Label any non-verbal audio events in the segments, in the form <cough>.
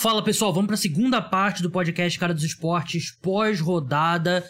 Fala pessoal, vamos para a segunda parte do podcast Cara dos Esportes, pós-rodada,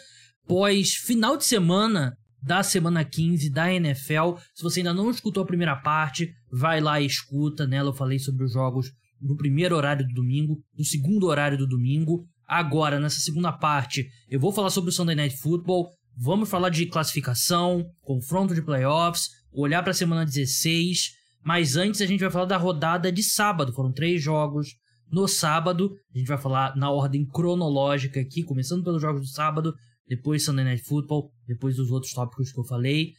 pós-final de semana da semana 15 da NFL. Se você ainda não escutou a primeira parte, vai lá e escuta. Nela eu falei sobre os jogos do primeiro horário do domingo, do segundo horário do domingo. Agora, nessa segunda parte, eu vou falar sobre o Sunday Night Football. Vamos falar de classificação, confronto de playoffs, olhar para a semana 16. Mas antes a gente vai falar da rodada de sábado. Foram três jogos no sábado. A gente vai falar na ordem cronológica aqui, começando pelos jogos do sábado, depois Sunday Night Football, depois os outros tópicos que eu falei.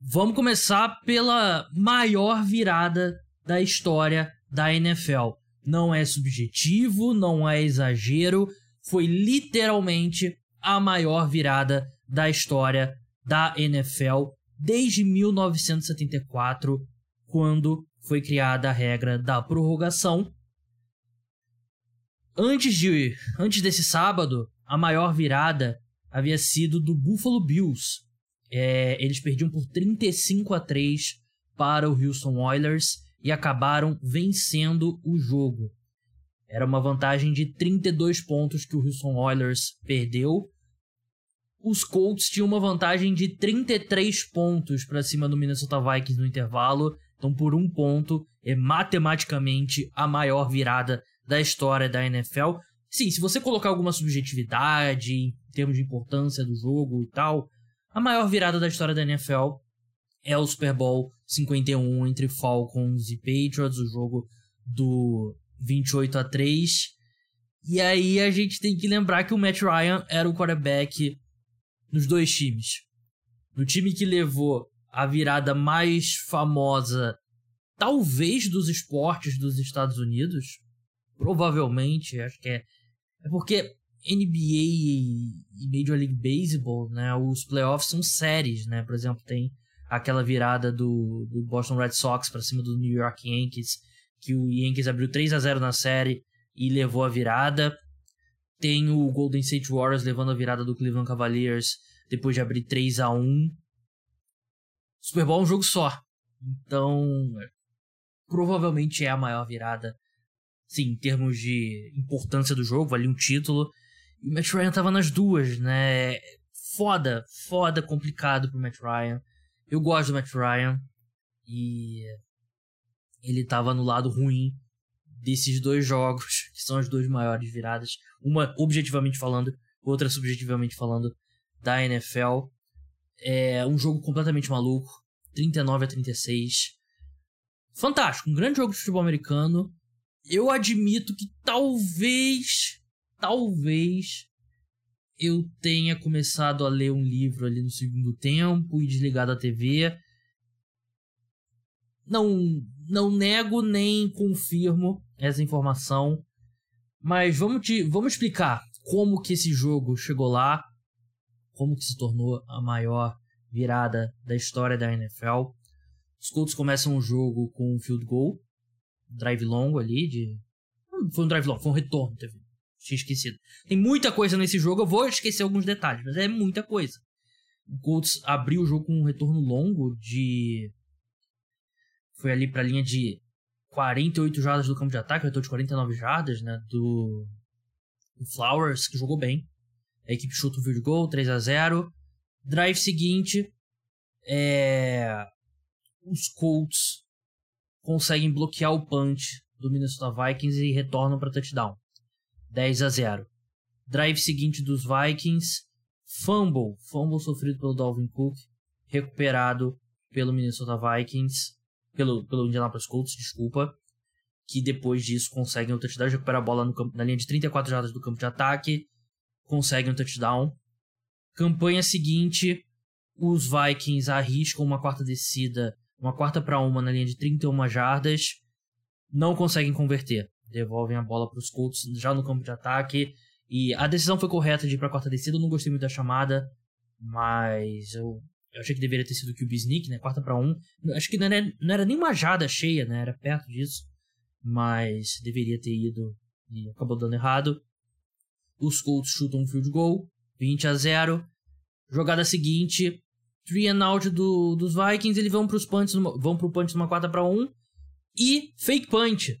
Vamos começar pela maior virada da história da NFL. Não é subjetivo, não é exagero, foi literalmente a maior virada da história da NFL desde 1974, quando foi criada a regra da prorrogação Antes de antes desse sábado, a maior virada havia sido do Buffalo Bills. É, eles perdiam por 35 a 3 para o Houston Oilers e acabaram vencendo o jogo. Era uma vantagem de 32 pontos que o Houston Oilers perdeu. Os Colts tinham uma vantagem de 33 pontos para cima do Minnesota Vikings no intervalo. Então, por um ponto, é matematicamente a maior virada da história da NFL. Sim, se você colocar alguma subjetividade em termos de importância do jogo e tal, a maior virada da história da NFL é o Super Bowl 51 entre Falcons e Patriots, o jogo do 28 a 3. E aí a gente tem que lembrar que o Matt Ryan era o quarterback nos dois times. No time que levou a virada mais famosa, talvez dos esportes dos Estados Unidos, provavelmente, acho que é. É porque NBA e Major League Baseball, né, os playoffs são séries, né? Por exemplo, tem aquela virada do, do Boston Red Sox para cima do New York Yankees, que o Yankees abriu 3 a 0 na série e levou a virada. Tem o Golden State Warriors levando a virada do Cleveland Cavaliers depois de abrir 3 a 1 Super Bowl é um jogo só. Então, provavelmente é a maior virada em termos de importância do jogo, valia um título. E o Matt Ryan tava nas duas, né? Foda, foda, complicado pro Matt Ryan. Eu gosto do Matt Ryan. E ele tava no lado ruim desses dois jogos, <laughs> que são as duas maiores viradas. Uma objetivamente falando, outra subjetivamente falando, da NFL. É um jogo completamente maluco. 39 a 36. Fantástico, um grande jogo de futebol americano eu admito que talvez, talvez eu tenha começado a ler um livro ali no segundo tempo e desligado a TV. Não, não nego nem confirmo essa informação, mas vamos, te, vamos explicar como que esse jogo chegou lá, como que se tornou a maior virada da história da NFL. Os Colts começam o jogo com um field goal drive longo ali de. Foi um drive longo, foi um retorno, teve. Tinha esquecido. Tem muita coisa nesse jogo, eu vou esquecer alguns detalhes, mas é muita coisa. O Colts abriu o jogo com um retorno longo de. Foi ali pra linha de 48 jardas do campo de ataque, retorno de 49 jardas, né? Do. Flowers, que jogou bem. A equipe chuta o field goal, 3 a 0 Drive seguinte. É. Os Colts conseguem bloquear o punch do Minnesota Vikings e retornam para touchdown. 10 a 0. Drive seguinte dos Vikings, fumble, fumble sofrido pelo Dalvin Cook, recuperado pelo Minnesota Vikings, pelo, pelo Indianapolis Colts, desculpa, que depois disso conseguem o touchdown, recuperar a bola no campo, na linha de 34 jardas do campo de ataque, conseguem o touchdown. Campanha seguinte, os Vikings arriscam uma quarta descida uma quarta para uma na linha de 31 jardas, não conseguem converter. Devolvem a bola para os Colts já no campo de ataque. E a decisão foi correta de ir para a quarta descida. Eu não gostei muito da chamada, mas eu, eu achei que deveria ter sido o QB Sneak, né? Quarta para um. Acho que não era, não era nem uma jada cheia, né? Era perto disso. Mas deveria ter ido e acabou dando errado. Os Colts chutam um field goal, 20 a 0. Jogada seguinte, three and out do, dos Vikings, eles vão pros punts, vão pro punch numa 4 para 1 e fake punch.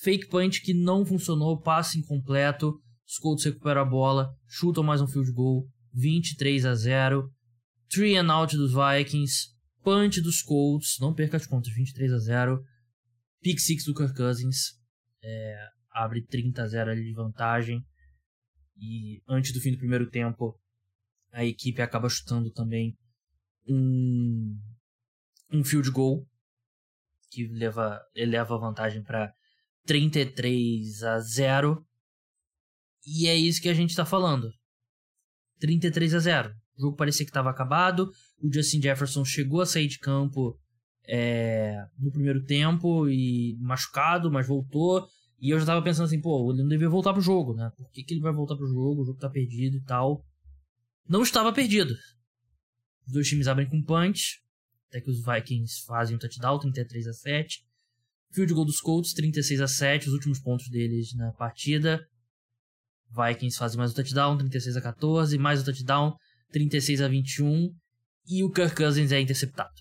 Fake punch que não funcionou, passe incompleto. Os Colts recuperam a bola, chutam mais um field goal, 23 a 0. Three and out dos Vikings, punch dos Colts, não perca as contas, 23 a 0. Pick six do Kirk Cousins, é, abre 30 a 0 ali de vantagem. E antes do fim do primeiro tempo, a equipe acaba chutando também um, um field goal que leva, eleva a vantagem para 33 a 0. E é isso que a gente está falando. 33 a 0. O jogo parecia que estava acabado. O Justin Jefferson chegou a sair de campo é, no primeiro tempo e machucado, mas voltou. E eu já tava pensando assim, pô, ele não devia voltar pro jogo, né? Por que, que ele vai voltar pro jogo? O jogo tá perdido e tal. Não estava perdido. Os dois times abrem com punch. Até que os Vikings fazem um touchdown, 33 a 7. Field goal dos Colts, 36 a 7. Os últimos pontos deles na partida. Vikings fazem mais um touchdown, 36 a 14. Mais um touchdown, 36 a 21. E o Kirk Cousins é interceptado.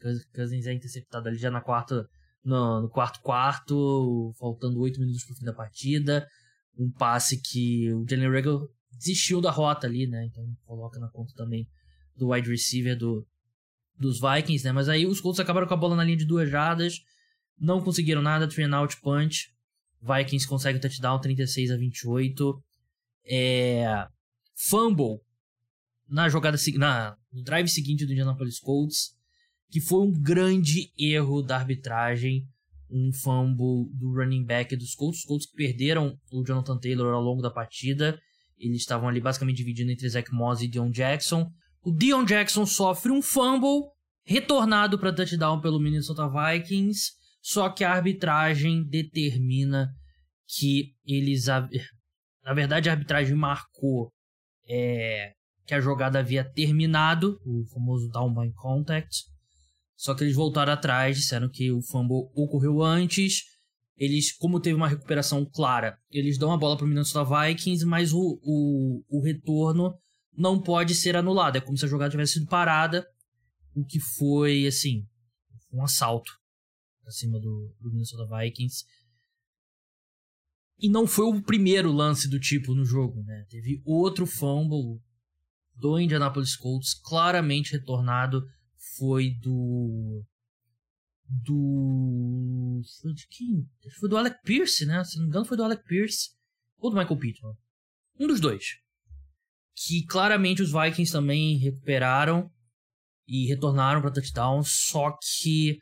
Kirk Cousins é interceptado ali já na quarta no, no quarto quarto, faltando oito minutos pro fim da partida. Um passe que o Jalen Regal desistiu da rota ali, né? Então coloca na conta também do wide receiver do, dos Vikings, né? Mas aí os Colts acabaram com a bola na linha de duas jardas, não conseguiram nada, three and out punch. Vikings consegue o touchdown 36 a 28. É, fumble na jogada na, no drive seguinte do Indianapolis Colts que foi um grande erro da arbitragem, um fumble do running back dos Colts. Os Colts que perderam o Jonathan Taylor ao longo da partida. Eles estavam ali basicamente dividindo entre Zach Moss e Dion Jackson. O Dion Jackson sofre um fumble retornado para touchdown pelo Minnesota Vikings, só que a arbitragem determina que eles na verdade a arbitragem marcou é, que a jogada havia terminado, o famoso down by contact, só que eles voltaram atrás, disseram que o fumble ocorreu antes. Eles, como teve uma recuperação clara, eles dão a bola para o Minnesota Vikings, mas o, o, o retorno não pode ser anulado. É como se a jogada tivesse sido parada, o que foi, assim, um assalto acima do, do Minnesota Vikings. E não foi o primeiro lance do tipo no jogo, né? Teve outro fumble do Indianapolis Colts, claramente retornado foi do. Do. Foi de quem? Foi do Alec Pierce, né? Se não me engano, foi do Alec Pierce. Ou do Michael Pittman. Um dos dois. Que claramente os Vikings também recuperaram e retornaram para touchdown, só que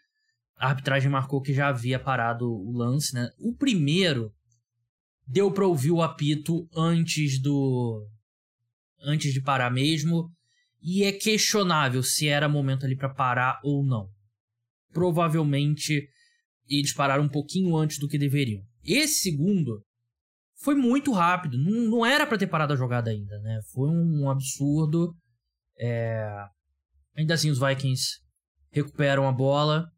a arbitragem marcou que já havia parado o lance, né? O primeiro deu para ouvir o apito antes do antes de parar mesmo, e é questionável se era momento ali para parar ou não. Provavelmente eles pararam um pouquinho antes do que deveriam. Esse segundo foi muito rápido, não, não era para ter parado a jogada ainda, né? Foi um absurdo. É... Ainda assim, os Vikings recuperam a bola,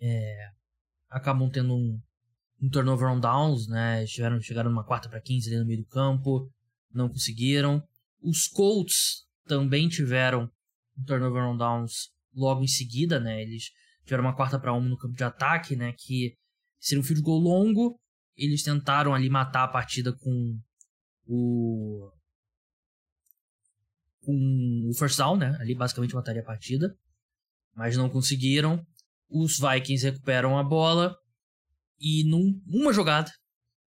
é... acabam tendo um, um turnover on downs, né? Chegaram, chegaram numa quarta para 15 ali no meio do campo, não conseguiram. Os Colts também tiveram um turnover on downs logo em seguida, né? Eles tiveram uma quarta para uma no campo de ataque, né? Que seria um field goal longo. Eles tentaram ali matar a partida com o com o first down, né? Ali basicamente mataria a partida, mas não conseguiram. Os Vikings recuperam a bola e numa jogada,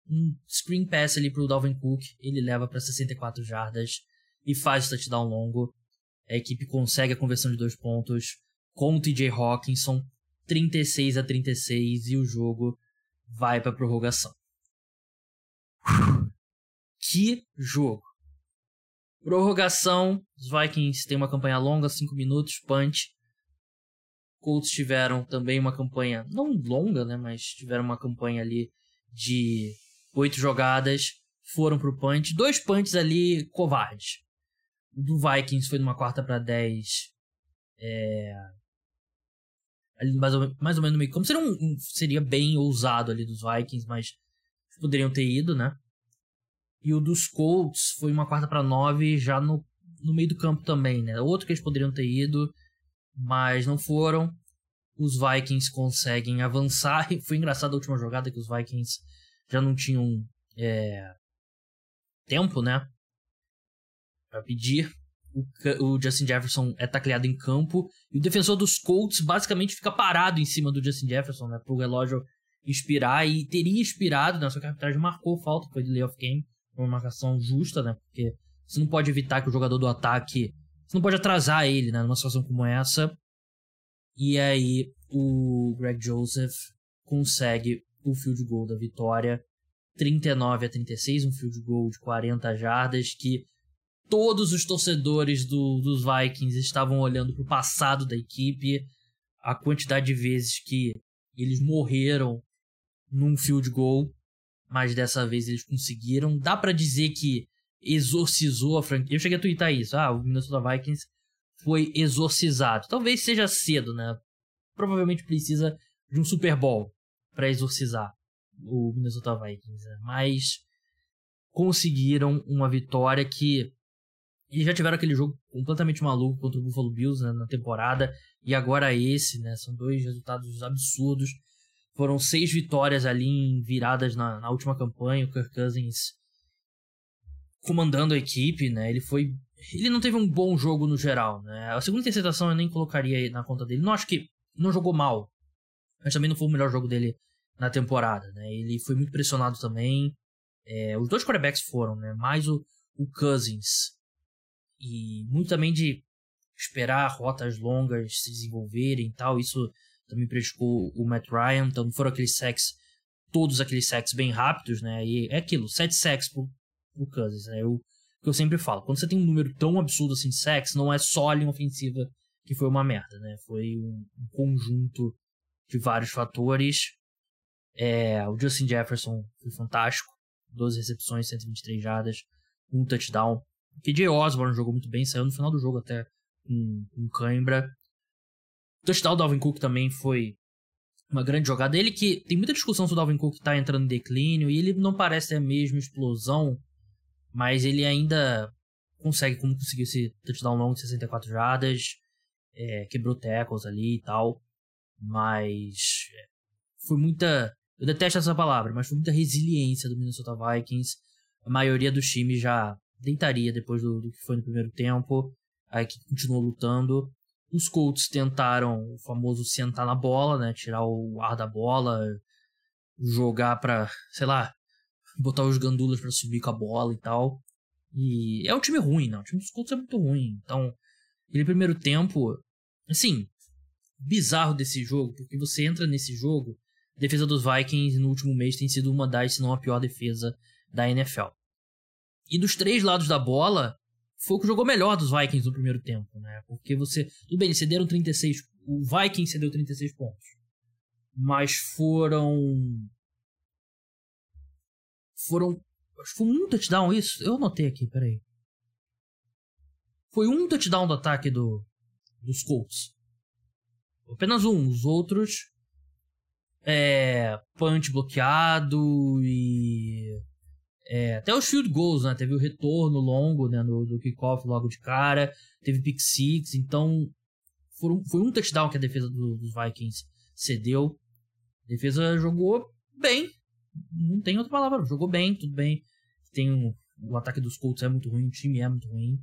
um screen pass ali pro Dalvin Cook, ele leva para 64 jardas e faz o touchdown longo. A equipe consegue a conversão de dois pontos com o TJ Hawkinson, 36 a 36, e o jogo vai para prorrogação. Que jogo! Prorrogação, os Vikings têm uma campanha longa, 5 minutos, punch. Colts tiveram também uma campanha, não longa, né, mas tiveram uma campanha ali de 8 jogadas, foram pro punch, dois punts ali covardes do Vikings foi numa quarta para 10. É, ali mais ou, mais ou menos no meio como seria, um, seria bem ousado ali dos Vikings, mas poderiam ter ido, né? E o dos Colts foi uma quarta para 9 já no, no meio do campo também, né? Outro que eles poderiam ter ido, mas não foram. os Vikings conseguem avançar. <laughs> Foi engraçado a última jogada que os Vikings já não tinham é, tempo, né? Pra pedir. O, o, Justin Jefferson é tacleado em campo. E o defensor dos Colts basicamente fica parado em cima do Justin Jefferson, né? Pro relógio expirar. E teria expirado, né? Só que a arbitragem marcou falta, foi de layoff game. Uma marcação justa, né? Porque você não pode evitar que o jogador do ataque. Você não pode atrasar ele, né? Numa situação como essa. E aí o Greg Joseph consegue o field goal da vitória. 39 a 36, um field goal de 40 jardas que todos os torcedores do, dos Vikings estavam olhando para o passado da equipe, a quantidade de vezes que eles morreram num field goal, mas dessa vez eles conseguiram. Dá para dizer que exorcizou a franquia. Eu cheguei a twittar isso. Ah, o Minnesota Vikings foi exorcizado. Talvez seja cedo, né? Provavelmente precisa de um Super Bowl para exorcizar o Minnesota Vikings, né? mas conseguiram uma vitória que eles já tiveram aquele jogo completamente maluco contra o Buffalo Bills né, na temporada e agora esse, né? São dois resultados absurdos. Foram seis vitórias ali em viradas na, na última campanha. O Kirk Cousins comandando a equipe, né? Ele foi. Ele não teve um bom jogo no geral, né? A segunda interceptação eu nem colocaria na conta dele. Não acho que não jogou mal, mas também não foi o melhor jogo dele na temporada, né? Ele foi muito pressionado também. É, os dois quarterbacks foram, né? Mais o, o Cousins. E muito também de esperar rotas longas se desenvolverem e tal. Isso também prejudicou o Matt Ryan. Então não foram aqueles sacks, todos aqueles sacks bem rápidos, né? E é aquilo, sete sacks por, o Cousins, né? Eu, que eu sempre falo, quando você tem um número tão absurdo assim de sacks, não é só a linha ofensiva que foi uma merda, né? Foi um, um conjunto de vários fatores. É, o Justin Jefferson foi fantástico, 12 recepções, 123 jardas, um touchdown. KJ Osborne jogou muito bem, saiu no final do jogo até com, com cãibra. O touchdown do Alvin Cook também foi uma grande jogada. Ele que tem muita discussão se o Dalvin Cook tá entrando em declínio e ele não parece a mesma explosão mas ele ainda consegue, como conseguiu esse touchdown longo de 64 jardas, é, quebrou tackles ali e tal, mas é, foi muita, eu detesto essa palavra, mas foi muita resiliência do Minnesota Vikings, a maioria dos times já deitaria depois do, do que foi no primeiro tempo, a equipe continuou lutando, os Colts tentaram o famoso sentar na bola, né, tirar o ar da bola, jogar para, sei lá, botar os gandulas para subir com a bola e tal. E é um time ruim, não. O time dos Colts é muito ruim. Então, aquele primeiro tempo, assim, bizarro desse jogo, porque você entra nesse jogo, a defesa dos Vikings no último mês tem sido uma das, se não a pior defesa da NFL. E dos três lados da bola, foi o que jogou melhor dos Vikings no primeiro tempo, né? Porque você. Tudo bem, cederam 36. O Vikings cedeu 36 pontos. Mas foram foram. Acho que foi um touchdown isso. Eu anotei aqui, peraí. Foi um touchdown do ataque do, dos Colts. Apenas um. Os outros. É. Punch bloqueado e. É, até os field goals, né? Teve o retorno longo né, do, do kickoff logo de cara. Teve pick six. Então. Foram, foi um touchdown que a defesa do, dos Vikings cedeu. A defesa jogou bem não tem outra palavra. Jogou bem, tudo bem. Tem um, o ataque dos Colts é muito ruim, o time é muito ruim.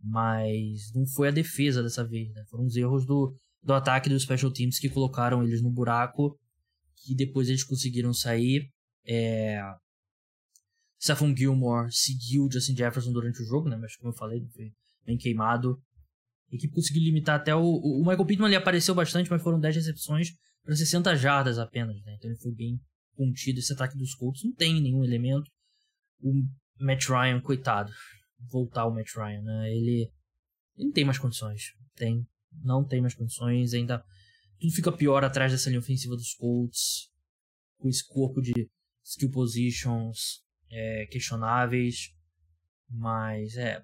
Mas não foi a defesa dessa vez, né? Foram os erros do, do ataque dos Special Teams que colocaram eles no buraco. Que depois eles conseguiram sair. É... Stephon Gilmore seguiu Justin Jefferson durante o jogo, né? Mas como eu falei, foi bem queimado. A equipe conseguiu limitar até o. O Michael Pittman ali apareceu bastante, mas foram 10 recepções para 60 jardas apenas, né? Então ele foi bem, contido esse ataque dos Colts. Não tem nenhum elemento. O Matt Ryan, coitado. Voltar o Matt Ryan, né? Ele, ele não tem mais condições. Tem. Não tem mais condições. Ainda. Tudo fica pior atrás dessa linha ofensiva dos Colts. Com esse corpo de skill positions é, questionáveis. Mas é.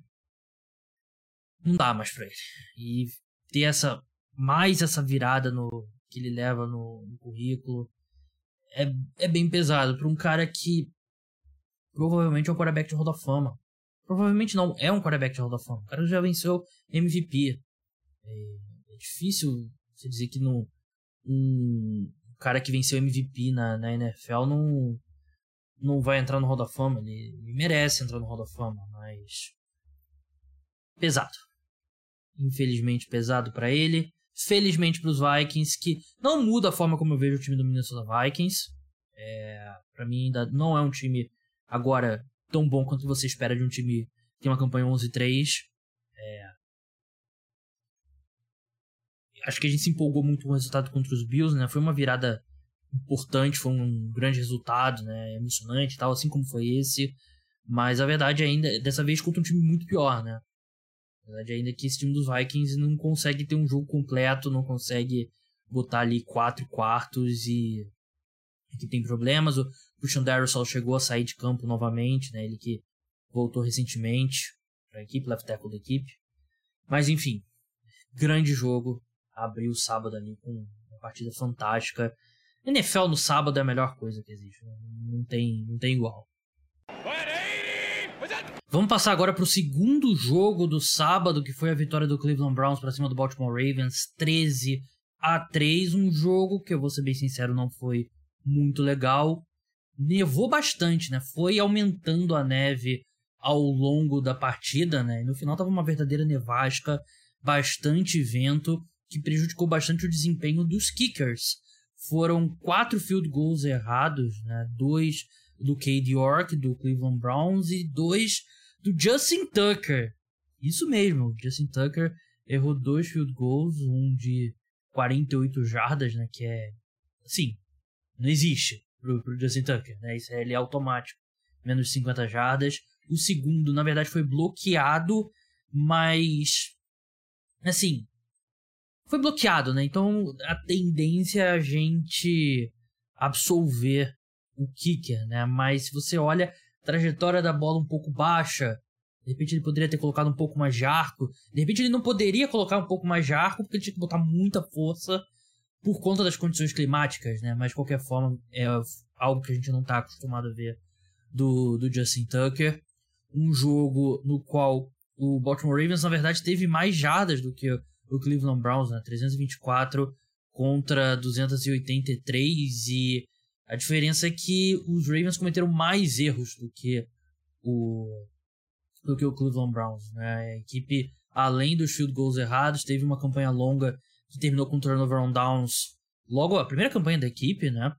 Não dá mais pra ele. E ter essa. Mais essa virada no que ele leva no, no currículo é, é bem pesado para um cara que provavelmente é um quarterback de Hall da Fama. Provavelmente não é um quarterback de Hall da Fama. O cara já venceu MVP. É, é difícil você dizer que não, um cara que venceu MVP na, na NFL não, não vai entrar no Hall da Fama. Ele, merece entrar no Hall da Fama, mas. Pesado. Infelizmente pesado para ele. Felizmente para os Vikings, que não muda a forma como eu vejo o time do Minnesota Vikings. É, para mim ainda não é um time agora tão bom quanto você espera de um time que tem uma campanha 11-3. É, acho que a gente se empolgou muito com o resultado contra os Bills, né? Foi uma virada importante, foi um grande resultado, né? Emocionante e tal, assim como foi esse. Mas a verdade ainda, dessa vez contra um time muito pior, né? A verdade ainda é que esse time dos Vikings não consegue ter um jogo completo, não consegue botar ali quatro quartos e que tem problemas. O Christian Darrell chegou a sair de campo novamente, né? Ele que voltou recentemente para a equipe, left tackle da equipe. Mas enfim, grande jogo, abriu o sábado ali com uma partida fantástica. NFL no sábado é a melhor coisa que existe. Né? Não tem, não tem igual. Vamos passar agora para o segundo jogo do sábado, que foi a vitória do Cleveland Browns para cima do Baltimore Ravens, 13 a 3, um jogo que eu vou ser bem sincero, não foi muito legal. Nevou bastante, né? Foi aumentando a neve ao longo da partida, né? No final tava uma verdadeira nevasca, bastante vento que prejudicou bastante o desempenho dos kickers. Foram quatro field goals errados, né? dois do Cade York, do Cleveland Browns, e dois do Justin Tucker. Isso mesmo, Justin Tucker errou dois field goals, um de 48 jardas, né? Que é. Assim, não existe pro, pro Justin Tucker, né? Isso é, ele é automático. Menos de 50 jardas. O segundo, na verdade, foi bloqueado, mas. Assim, foi bloqueado, né? Então a tendência é a gente absolver o kicker, né? Mas se você olha a trajetória da bola um pouco baixa, de repente ele poderia ter colocado um pouco mais de arco, de repente ele não poderia colocar um pouco mais de arco porque ele tinha que botar muita força por conta das condições climáticas, né? Mas de qualquer forma é algo que a gente não está acostumado a ver do, do Justin Tucker. Um jogo no qual o Baltimore Ravens, na verdade, teve mais jardas do que o Cleveland Browns, né? 324 contra 283 e a diferença é que os Ravens cometeram mais erros do que o do que o Cleveland Browns, né? A equipe além dos field goals errados teve uma campanha longa que terminou com turnover on downs. Logo a primeira campanha da equipe, né?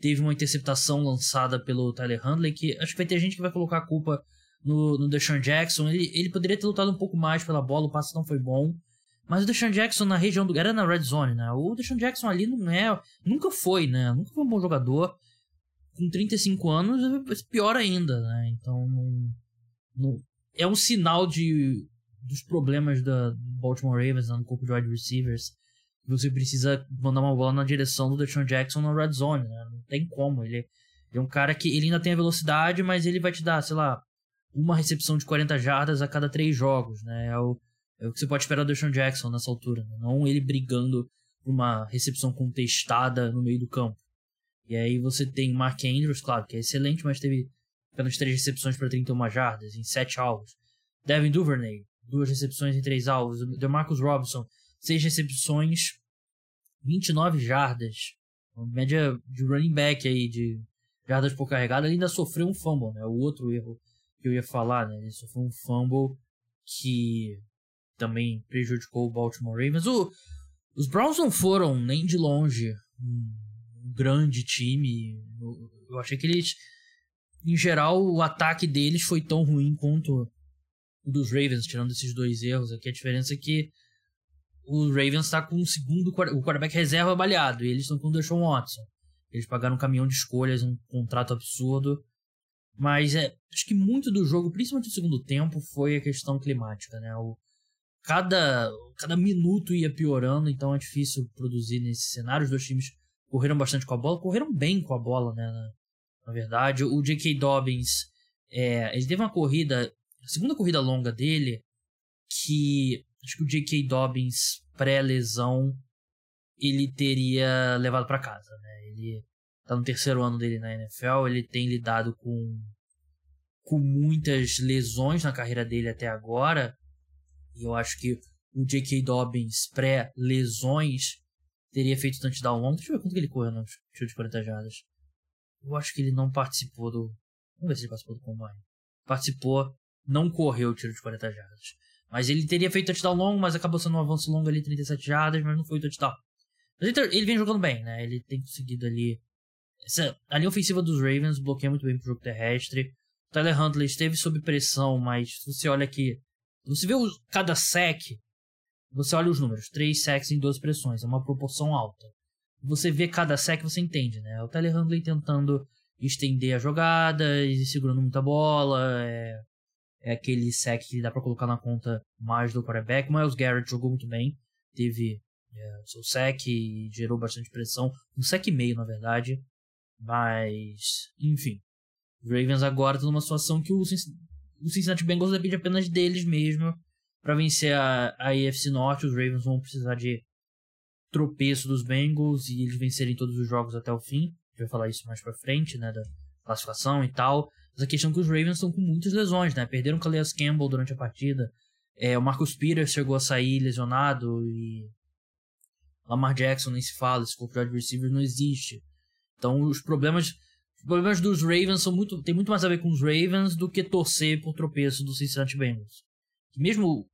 Teve uma interceptação lançada pelo Tyler Handley que acho que vai ter gente que vai colocar a culpa no, no Deshaun Jackson. Ele, ele poderia ter lutado um pouco mais pela bola, o passe não foi bom. Mas o Deshaun Jackson na região do. Era na Red Zone, né? O Deshaun Jackson ali não é. Nunca foi, né? Nunca foi um bom jogador. Com 35 anos, pior ainda, né? Então. Não, é um sinal de, dos problemas da Baltimore Ravens né? no corpo de wide receivers. Você precisa mandar uma bola na direção do Deshaun Jackson na Red Zone, né? Não tem como. Ele é um cara que ele ainda tem a velocidade, mas ele vai te dar, sei lá, uma recepção de 40 jardas a cada três jogos, né? É o é o que você pode esperar do Deshaun Jackson nessa altura. Né? Não ele brigando por uma recepção contestada no meio do campo. E aí você tem Mark Andrews, claro, que é excelente, mas teve apenas três recepções para 31 jardas em sete alvos. Devin Duvernay, duas recepções em três alvos. DeMarcus Robinson, seis recepções, 29 jardas. Uma média de running back aí, de jardas por carregada. Ele ainda sofreu um fumble, né? O outro erro que eu ia falar, né? Ele sofreu um fumble que também prejudicou o Baltimore Ravens. O, os Browns não foram nem de longe um, grande time. Eu, eu achei que eles, em geral, o ataque deles foi tão ruim quanto o dos Ravens, tirando esses dois erros aqui. A diferença é que o Ravens está com o segundo o quarterback reserva baleado e eles estão com o Deshaun Watson. Eles pagaram um caminhão de escolhas, um contrato absurdo. Mas é, acho que muito do jogo, principalmente no segundo tempo, foi a questão climática, né? O, cada, cada minuto ia piorando, então é difícil produzir nesse cenário. Os dois times correram bastante com a bola, correram bem com a bola, né? Na, na verdade, o J.K. Dobbins, é, ele teve uma corrida, a segunda corrida longa dele, que acho que o J.K. Dobbins, pré-lesão, ele teria levado para casa, né? Ele tá no terceiro ano dele na NFL, ele tem lidado com com muitas lesões na carreira dele até agora, e eu acho que o J.K. Dobbins pré-lesões teria feito touchdown longo. Deixa eu ver quanto que ele correu no tiro de 40 jardas. Eu acho que ele não participou do. Vamos ver se ele participou do combine. Participou, não correu o tiro de 40 jardas. Mas ele teria feito touchdown longo, mas acabou sendo um avanço longo ali, 37 jardas, mas não foi touchdown. Mas ele, ele vem jogando bem, né? Ele tem conseguido ali. Essa, a linha ofensiva dos Ravens bloqueia muito bem pro jogo terrestre. O Tyler Huntley esteve sob pressão, mas se você olha aqui. Você vê o, cada sec, você olha os números, 3 sacks em 12 pressões, é uma proporção alta. Você vê cada sec, você entende, né? O Tyler Huntley tentando estender a jogada e segurando muita bola, é, é aquele sec que dá para colocar na conta mais do quarterback. O Miles Garrett jogou muito bem, teve é, o seu sec e gerou bastante pressão, um sec e meio na verdade, mas enfim. Ravens agora estão numa situação que o Cincinnati Bengals depende apenas deles mesmo para vencer a, a AFC Norte, os Ravens vão precisar de tropeço dos Bengals e eles vencerem todos os jogos até o fim. A gente vai falar isso mais pra frente, né, da classificação e tal. Mas a questão é que os Ravens estão com muitas lesões, né? Perderam o Calais Campbell durante a partida. É, o Marcus Peters chegou a sair lesionado e Lamar Jackson nem se fala, esse corpo de receiver não existe. Então os problemas, problemas dos Ravens são muito, tem muito mais a ver com os Ravens do que torcer por tropeço do Cincinnati Bengals. mesmo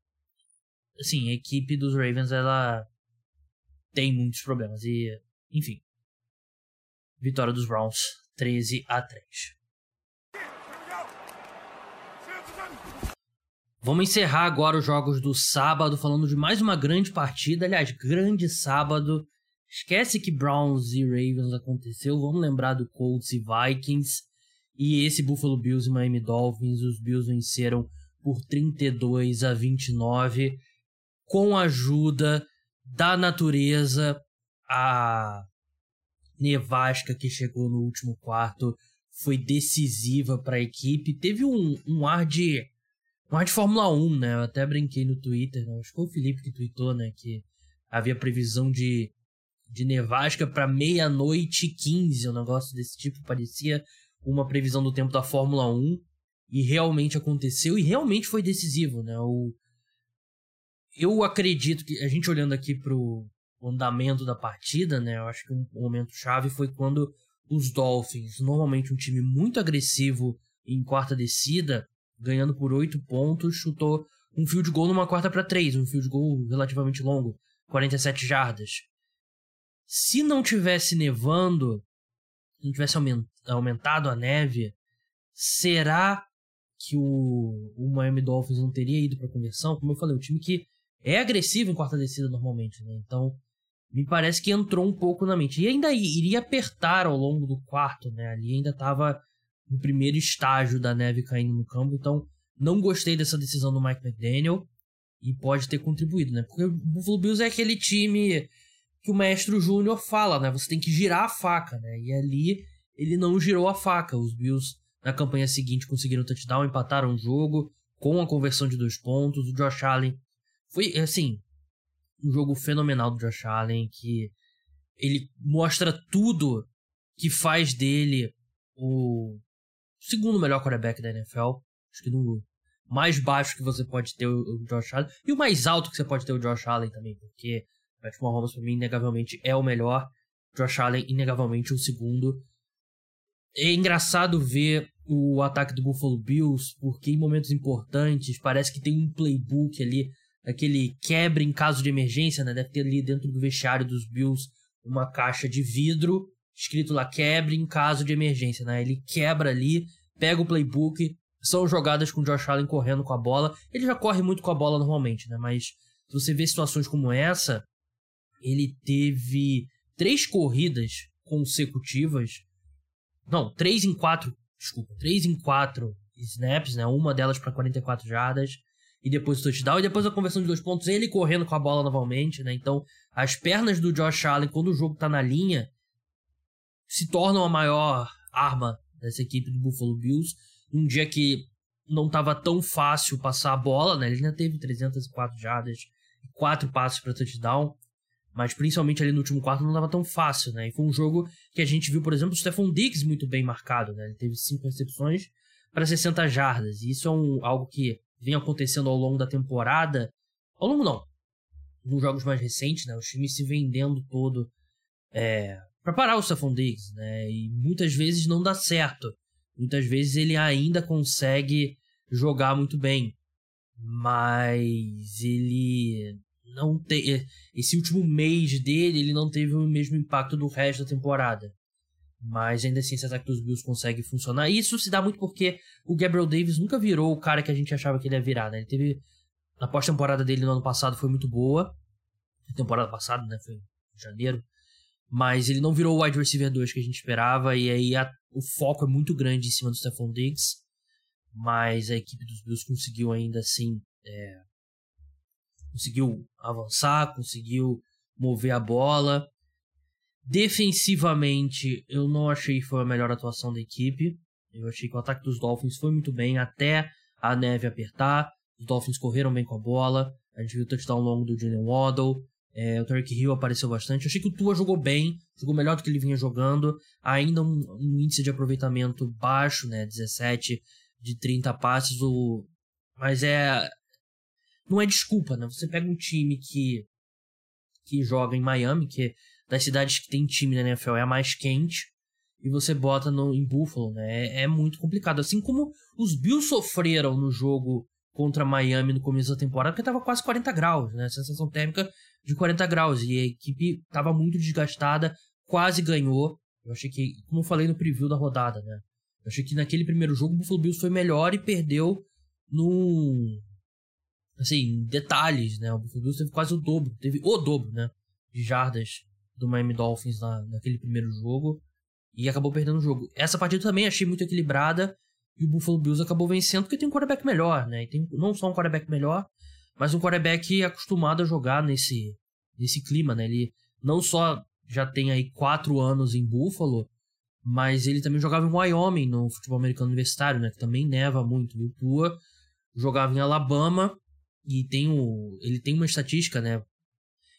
assim, a equipe dos Ravens, ela tem muitos problemas. E, enfim. Vitória dos Browns, 13 a 3. Vamos encerrar agora os jogos do sábado falando de mais uma grande partida. Aliás, grande sábado. Esquece que Browns e Ravens aconteceu. Vamos lembrar do Colts e Vikings. E esse Buffalo Bills e Miami Dolphins. Os Bills venceram por 32 a 29 com a ajuda da natureza, a nevasca que chegou no último quarto foi decisiva para a equipe. Teve um, um ar de um ar de Fórmula 1, né? Eu até brinquei no Twitter, né? acho que foi o Felipe que tweetou, né? Que havia previsão de, de nevasca para meia-noite e 15, um negócio desse tipo. Parecia uma previsão do tempo da Fórmula 1 e realmente aconteceu e realmente foi decisivo, né? O, eu acredito que a gente olhando aqui pro andamento da partida, né? Eu acho que um momento chave foi quando os Dolphins, normalmente um time muito agressivo em quarta descida, ganhando por oito pontos, chutou um fio de gol numa quarta para três, um fio de gol relativamente longo, 47 jardas. Se não tivesse nevando, não tivesse aumentado a neve, será que o, o Miami Dolphins não teria ido para conversão? Como eu falei, o time que é agressivo em quarta descida normalmente, né? Então, me parece que entrou um pouco na mente. E ainda iria apertar ao longo do quarto, né? Ali ainda estava no primeiro estágio da neve caindo no campo, então não gostei dessa decisão do Mike McDaniel e pode ter contribuído, né? Porque o Buffalo Bills é aquele time que o mestre Júnior fala, né? Você tem que girar a faca, né? E ali ele não girou a faca. Os Bills na campanha seguinte conseguiram touchdown, empataram o jogo com a conversão de dois pontos. O Josh Allen foi, assim, um jogo fenomenal do Josh Allen, que ele mostra tudo que faz dele o segundo melhor quarterback da NFL. Acho que no mais baixo que você pode ter o Josh Allen. E o mais alto que você pode ter o Josh Allen também, porque Patrick Mahomes, pra mim, inegavelmente é o melhor. Josh Allen, inegavelmente, o segundo. É engraçado ver o ataque do Buffalo Bills, porque em momentos importantes parece que tem um playbook ali aquele quebra em caso de emergência, né? Deve ter ali dentro do vestiário dos Bills uma caixa de vidro escrito lá quebre em caso de emergência, né? Ele quebra ali, pega o playbook, são jogadas com o Josh Allen correndo com a bola. Ele já corre muito com a bola normalmente, né? Mas se você vê situações como essa, ele teve três corridas consecutivas. Não, três em quatro. Desculpa, três em quatro snaps, né? Uma delas para 44 jardas e depois o touchdown, e depois a conversão de dois pontos, ele correndo com a bola novamente, né? Então, as pernas do Josh Allen, quando o jogo tá na linha, se tornam a maior arma dessa equipe do Buffalo Bills. Um dia que não tava tão fácil passar a bola, né? Ele ainda teve 304 jardas, quatro passos para touchdown, mas principalmente ali no último quarto não tava tão fácil, né? E foi um jogo que a gente viu, por exemplo, o Stephon Diggs muito bem marcado, né? Ele teve cinco recepções para 60 jardas, e isso é um, algo que vem acontecendo ao longo da temporada. Ao longo não. nos jogos mais recentes, né? Os times se vendendo todo é, para parar o Stephon Diggs, né? E muitas vezes não dá certo. Muitas vezes ele ainda consegue jogar muito bem, mas ele não tem esse último mês dele ele não teve o mesmo impacto do resto da temporada. Mas ainda assim esse ataque dos Bills consegue funcionar. E isso se dá muito porque o Gabriel Davis nunca virou o cara que a gente achava que ele ia virar, né? Ele teve a pós-temporada dele no ano passado foi muito boa. Temporada passada, né, foi em janeiro. Mas ele não virou o wide receiver 2 que a gente esperava e aí a, o foco é muito grande em cima do Stephon Diggs. Mas a equipe dos Bills conseguiu ainda assim é, conseguiu avançar, conseguiu mover a bola. Defensivamente, eu não achei que foi a melhor atuação da equipe. Eu achei que o ataque dos Dolphins foi muito bem até a neve apertar. Os Dolphins correram bem com a bola. A gente viu o touchdown longo do Jalen Waddle. É, o Tarek Hill apareceu bastante. Eu achei que o Tua jogou bem, jogou melhor do que ele vinha jogando. Ainda um, um índice de aproveitamento baixo, né? 17 de 30 passes. O... Mas é não é desculpa, né? Você pega um time que que joga em Miami, que é das cidades que tem time na NFL é a mais quente, e você bota no, em Buffalo, né? É, é muito complicado. Assim como os Bills sofreram no jogo contra Miami no começo da temporada, porque tava quase 40 graus, né? Sensação térmica de 40 graus. E a equipe tava muito desgastada, quase ganhou. Eu achei que, como eu falei no preview da rodada, né? Eu achei que naquele primeiro jogo o Buffalo Bills foi melhor e perdeu no, assim, detalhes, né? O Buffalo Bills teve quase o dobro, teve o dobro, né? De jardas do Miami Dolphins na, naquele primeiro jogo e acabou perdendo o jogo. Essa partida também achei muito equilibrada e o Buffalo Bills acabou vencendo porque tem um quarterback melhor, né? E tem não só um quarterback melhor, mas um quarterback acostumado a jogar nesse, nesse clima, né? Ele não só já tem aí quatro anos em Buffalo, mas ele também jogava em Wyoming no futebol americano universitário, né? Que também neva muito. Tua jogava em Alabama e tem o. Ele tem uma estatística, né?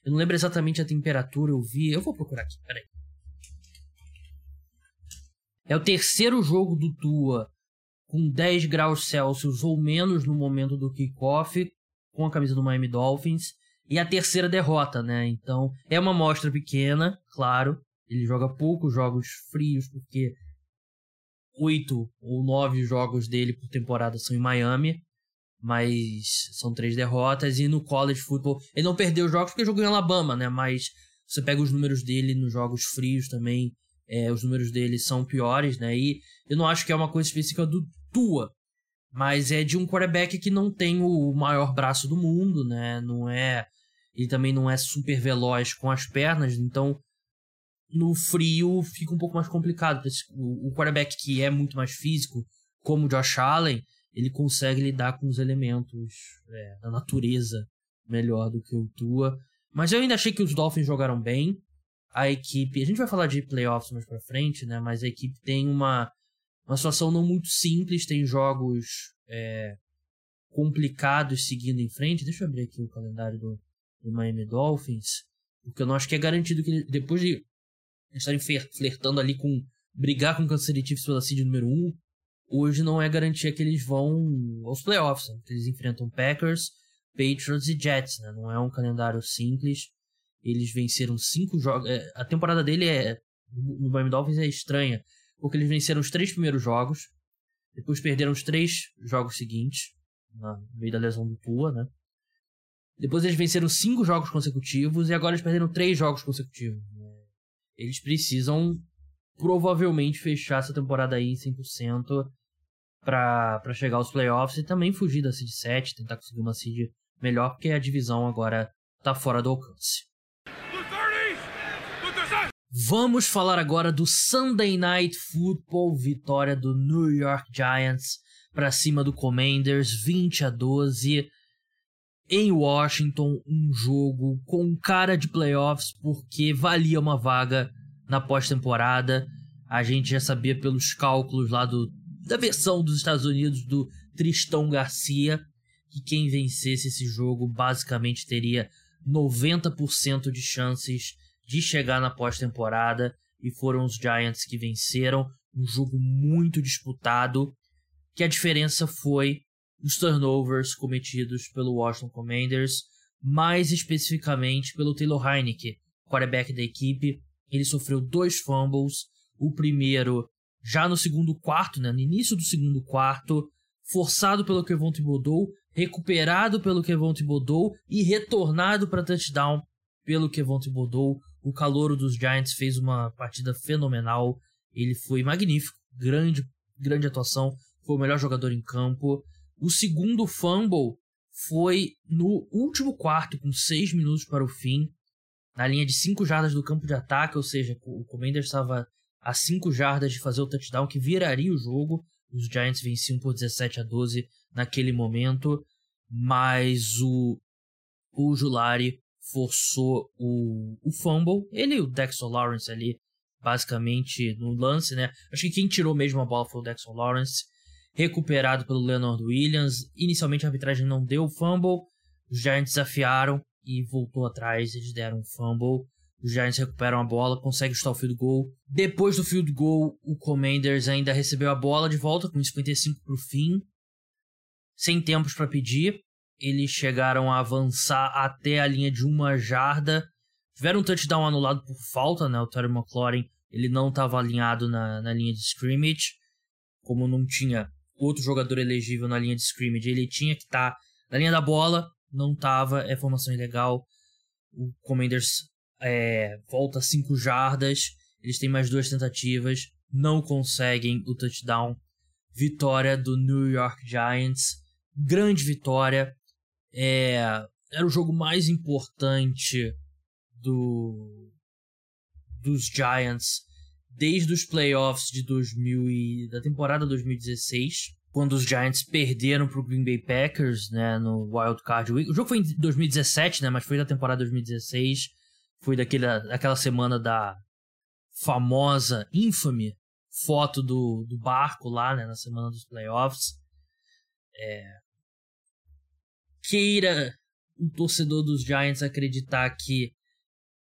Eu não lembro exatamente a temperatura, eu vi. Eu vou procurar aqui, peraí. É o terceiro jogo do Tua com 10 graus Celsius ou menos no momento do kickoff, com a camisa do Miami Dolphins. E a terceira derrota, né? Então, é uma amostra pequena, claro. Ele joga poucos jogos frios, porque oito ou nove jogos dele por temporada são em Miami mas são três derrotas. E no college football, ele não perdeu os jogos porque jogou em Alabama, né? Mas você pega os números dele nos jogos frios também, é, os números dele são piores, né? E eu não acho que é uma coisa específica do Tua, mas é de um quarterback que não tem o maior braço do mundo, né? Não é. Ele também não é super veloz com as pernas, então no frio fica um pouco mais complicado. O quarterback que é muito mais físico, como o Josh Allen, ele consegue lidar com os elementos é, da natureza melhor do que o Tua. Mas eu ainda achei que os Dolphins jogaram bem. A equipe, a gente vai falar de playoffs mais pra frente, né? Mas a equipe tem uma, uma situação não muito simples, tem jogos é, complicados seguindo em frente. Deixa eu abrir aqui o calendário do, do Miami Dolphins, porque eu não acho que é garantido que depois de estarem flertando ali com brigar com o Kansas Chiefs pela seed número 1, hoje não é garantia que eles vão aos playoffs, né? eles enfrentam Packers, Patriots e Jets, né? Não é um calendário simples. Eles venceram cinco jogos. É, a temporada dele é no Miami Dolphins é estranha, porque eles venceram os três primeiros jogos, depois perderam os três jogos seguintes, no meio da lesão do Tua, né? Depois eles venceram cinco jogos consecutivos e agora eles perderam três jogos consecutivos. Né? Eles precisam provavelmente fechar essa temporada aí 100% para chegar aos playoffs e também fugir da seed 7, tentar conseguir uma seed melhor, porque a divisão agora tá fora do alcance. Vamos falar agora do Sunday Night Football, vitória do New York Giants para cima do Commanders, 20 a 12 em Washington, um jogo com cara de playoffs porque valia uma vaga na pós-temporada. A gente já sabia pelos cálculos lá do da versão dos Estados Unidos do Tristão Garcia, que quem vencesse esse jogo basicamente teria 90% de chances de chegar na pós-temporada e foram os Giants que venceram, um jogo muito disputado, que a diferença foi os turnovers cometidos pelo Washington Commanders. mais especificamente pelo Taylor Heineke, quarterback da equipe. Ele sofreu dois fumbles, o primeiro já no segundo quarto, né, no início do segundo quarto, forçado pelo Kevon Thibodeau, recuperado pelo Kevon Thibodeau e retornado para touchdown pelo Kevon Thibodeau. O calouro dos Giants fez uma partida fenomenal. Ele foi magnífico, grande, grande atuação, foi o melhor jogador em campo. O segundo fumble foi no último quarto, com seis minutos para o fim, na linha de cinco jardas do campo de ataque, ou seja, o Commanders estava a cinco jardas de fazer o touchdown que viraria o jogo. Os Giants venciam por 17 a 12 naquele momento, mas o, o Julari forçou o, o fumble. Ele e o Dexter Lawrence ali, basicamente, no lance, né? Acho que quem tirou mesmo a bola foi o Dexter Lawrence. Recuperado pelo Leonard Williams. Inicialmente a arbitragem não deu o fumble. Os Giants desafiaram e voltou atrás. Eles deram um fumble. Os Giants recuperam a bola, conseguem chutar o field goal. Depois do field goal, o Commanders ainda recebeu a bola de volta com 55 para o fim. Sem tempos para pedir. Eles chegaram a avançar até a linha de uma jarda. Tiveram um touchdown anulado por falta, né? O Terry McLaurin ele não estava alinhado na, na linha de scrimmage. Como não tinha outro jogador elegível na linha de scrimmage, ele tinha que estar tá na linha da bola. Não estava, é formação ilegal. O Commanders é, volta 5 jardas. Eles têm mais duas tentativas. Não conseguem o touchdown. Vitória do New York Giants. Grande vitória. É, era o jogo mais importante do, dos Giants desde os playoffs de 2000 e, da temporada 2016, quando os Giants perderam para o Green Bay Packers, né, no Wild Card Week. O jogo foi em 2017, né, mas foi da temporada 2016. Foi daquele, daquela semana da famosa, infame foto do, do barco lá, né, na semana dos playoffs. É, queira o torcedor dos Giants acreditar que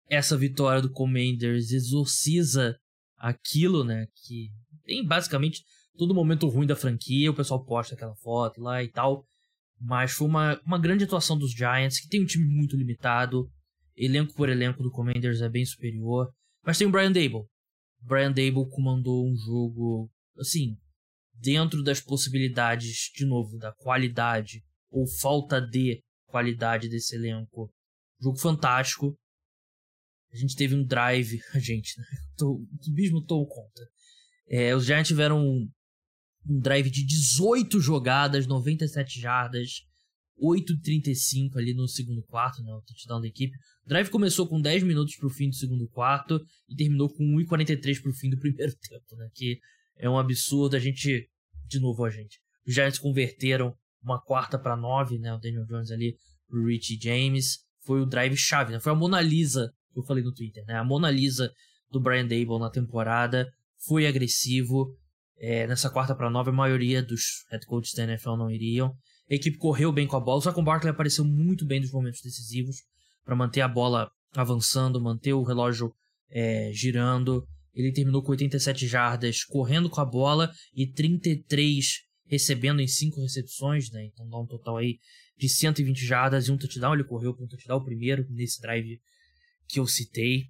essa vitória do Commanders exorciza aquilo, né? Que tem basicamente todo momento ruim da franquia, o pessoal posta aquela foto lá e tal. Mas foi uma, uma grande atuação dos Giants, que tem um time muito limitado. Elenco por elenco do Commanders é bem superior. Mas tem o Brian Dable. Brian Dable comandou um jogo, assim, dentro das possibilidades, de novo, da qualidade ou falta de qualidade desse elenco. Jogo fantástico. A gente teve um drive. A <laughs> gente, né? Tô, o mesmo tomou conta. É, os Giants tiveram um, um drive de 18 jogadas, 97 jardas, 8,35 ali no segundo quarto, né? O touchdown da equipe. O drive começou com 10 minutos pro fim do segundo quarto e terminou com 1,43 pro fim do primeiro <laughs> tempo, né? Que é um absurdo. A gente, de novo, a gente. Os Giants converteram uma quarta para nove, né? O Daniel Jones ali pro Richie James. Foi o drive chave, né? Foi a Mona Lisa que eu falei no Twitter, né? A Mona Lisa do Brian Dable na temporada foi agressivo. É, nessa quarta para nove, a maioria dos head coaches da NFL não iriam. A equipe correu bem com a bola, só que o Barkley apareceu muito bem nos momentos decisivos para manter a bola avançando, manter o relógio é, girando. Ele terminou com 87 jardas correndo com a bola e 33 recebendo em 5 recepções, né? Então dá um total aí de 120 jardas e um touchdown. Ele correu para um touchdown primeiro nesse drive que eu citei.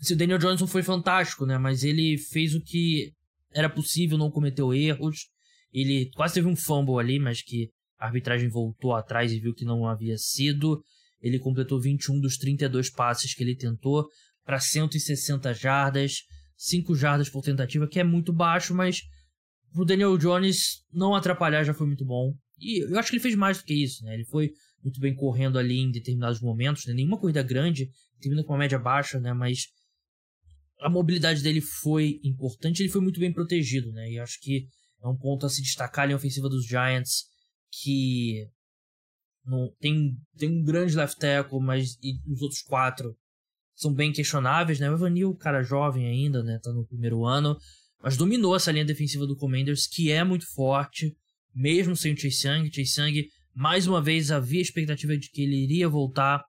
Se o Daniel Johnson foi fantástico, né? Mas ele fez o que era possível, não cometeu erros. Ele quase teve um fumble ali, mas que a arbitragem voltou atrás e viu que não havia sido. Ele completou 21 dos 32 passes que ele tentou para 160 jardas, 5 jardas por tentativa, que é muito baixo, mas pro Daniel Jones não atrapalhar já foi muito bom. E eu acho que ele fez mais do que isso, né? Ele foi muito bem correndo ali em determinados momentos, né? Nenhuma corrida grande, termina com uma média baixa, né? Mas a mobilidade dele foi importante, ele foi muito bem protegido, né? E acho que é um ponto a se destacar ali a ofensiva dos Giants, que não, tem, tem um grande left tackle, mas os outros quatro são bem questionáveis, né? O Evanil, cara jovem ainda, né? Tá no primeiro ano, mas dominou essa linha defensiva do Commanders, que é muito forte, mesmo sem o Chase Young. Chase Young, mais uma vez, havia expectativa de que ele iria voltar,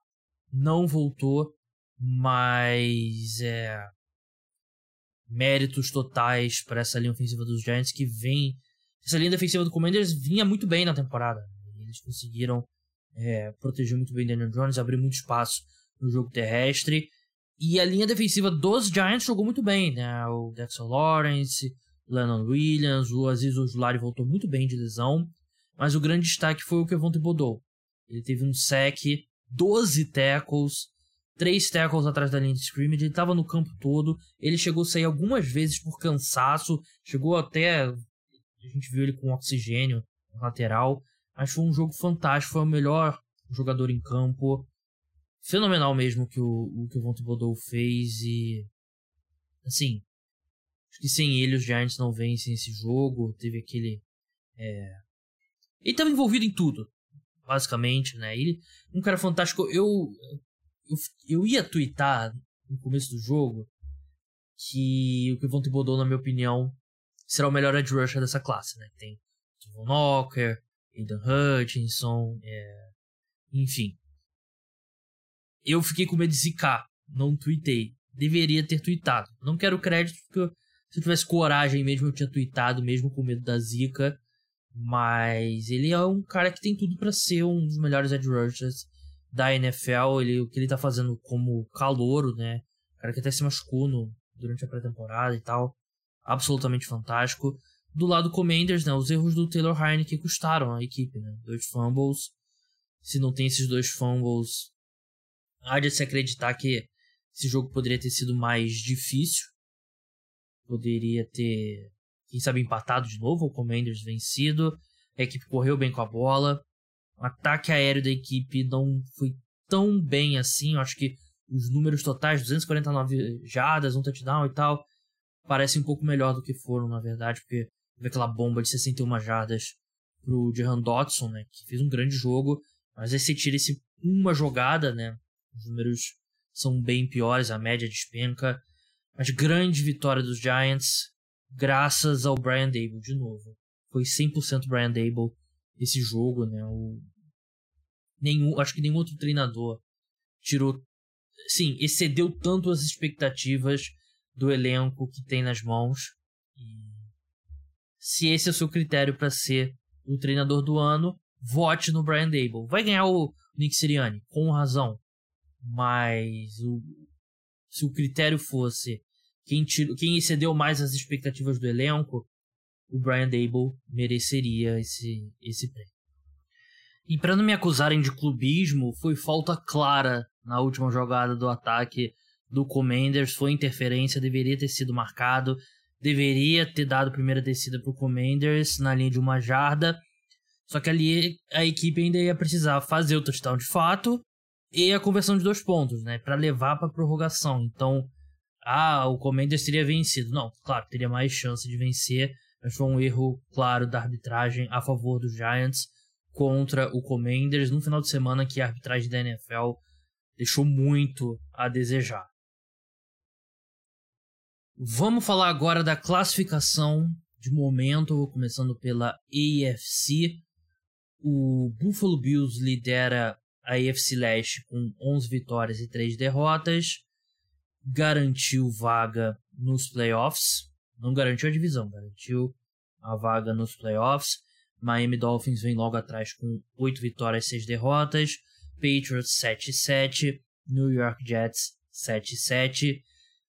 não voltou, mas é. Méritos totais para essa linha ofensiva dos Giants que vem. Essa linha defensiva do Commanders vinha muito bem na temporada. Eles conseguiram é, protegeu muito bem Daniel Jones, abriu muito espaço no jogo terrestre. E a linha defensiva dos Giants jogou muito bem, né? O Dexter Lawrence, Lennon Williams, o Aziz Ojulari voltou muito bem de lesão. Mas o grande destaque foi o Kevon Thibodeau. Ele teve um sec, 12 tackles, 3 tackles atrás da linha de scrimmage, ele estava no campo todo, ele chegou a sair algumas vezes por cansaço, chegou até... A gente viu ele com oxigênio lateral, mas foi um jogo fantástico, foi o melhor jogador em campo. Fenomenal mesmo que o, o que o Von Thibodeau fez e... Assim, acho que sem ele os Giants não vencem esse jogo. Teve aquele... É... Ele estava envolvido em tudo, basicamente, né? Ele, um cara fantástico. Eu, eu, eu ia twittar no começo do jogo que o Kevon Thibodeau, na minha opinião, será o melhor edge rusher dessa classe, né? Tem Von Aidan Hutchinson, é... enfim. Eu fiquei com medo de zicar, não tweetei. Deveria ter tweetado. Não quero crédito porque se eu tivesse coragem mesmo eu tinha tweetado, mesmo com medo da zica. Mas ele é um cara que tem tudo para ser um dos melhores edge rushers da NFL. Ele, o que ele tá fazendo como calouro, né? O cara que até se machucou no, durante a pré-temporada e tal. Absolutamente fantástico. Do lado Commanders, né, os erros do Taylor Heineke custaram a equipe, né? Dois fumbles. Se não tem esses dois fumbles, há de se acreditar que esse jogo poderia ter sido mais difícil. Poderia ter, quem sabe, empatado de novo, o Commanders vencido. A equipe correu bem com a bola. O ataque aéreo da equipe não foi tão bem assim. Eu acho que os números totais, 249 jardas, um touchdown e tal, parecem um pouco melhor do que foram, na verdade, porque Teve aquela bomba de 61 jardas pro Jahan Dotson, né? Que fez um grande jogo. Mas aí você tira esse uma jogada, né? Os números são bem piores, a média despenca. Mas grande vitória dos Giants, graças ao Brian Dable de novo. Foi 100% Brian Dable esse jogo, né? O... Nenhum, acho que nenhum outro treinador tirou, sim, excedeu tanto as expectativas do elenco que tem nas mãos se esse é o seu critério para ser o treinador do ano, vote no Brian Dable. Vai ganhar o Nick Sirianni, com razão. Mas o, se o critério fosse quem, tiro, quem excedeu mais as expectativas do elenco, o Brian Dable mereceria esse, esse prêmio. E para não me acusarem de clubismo, foi falta clara na última jogada do ataque do Commanders, foi interferência, deveria ter sido marcado deveria ter dado primeira descida pro Commanders na linha de uma jarda. Só que ali a equipe ainda ia precisar fazer o touchdown de fato e a conversão de dois pontos, né, para levar para prorrogação. Então, ah, o Commanders teria vencido. Não, claro, teria mais chance de vencer, mas foi um erro claro da arbitragem a favor dos Giants contra o Commanders no final de semana que a arbitragem da NFL deixou muito a desejar. Vamos falar agora da classificação de momento, começando pela AFC. O Buffalo Bills lidera a AFC Leste com 11 vitórias e 3 derrotas. Garantiu vaga nos playoffs. Não garantiu a divisão, garantiu a vaga nos playoffs. Miami Dolphins vem logo atrás com 8 vitórias e 6 derrotas. Patriots 7-7. New York Jets 7-7.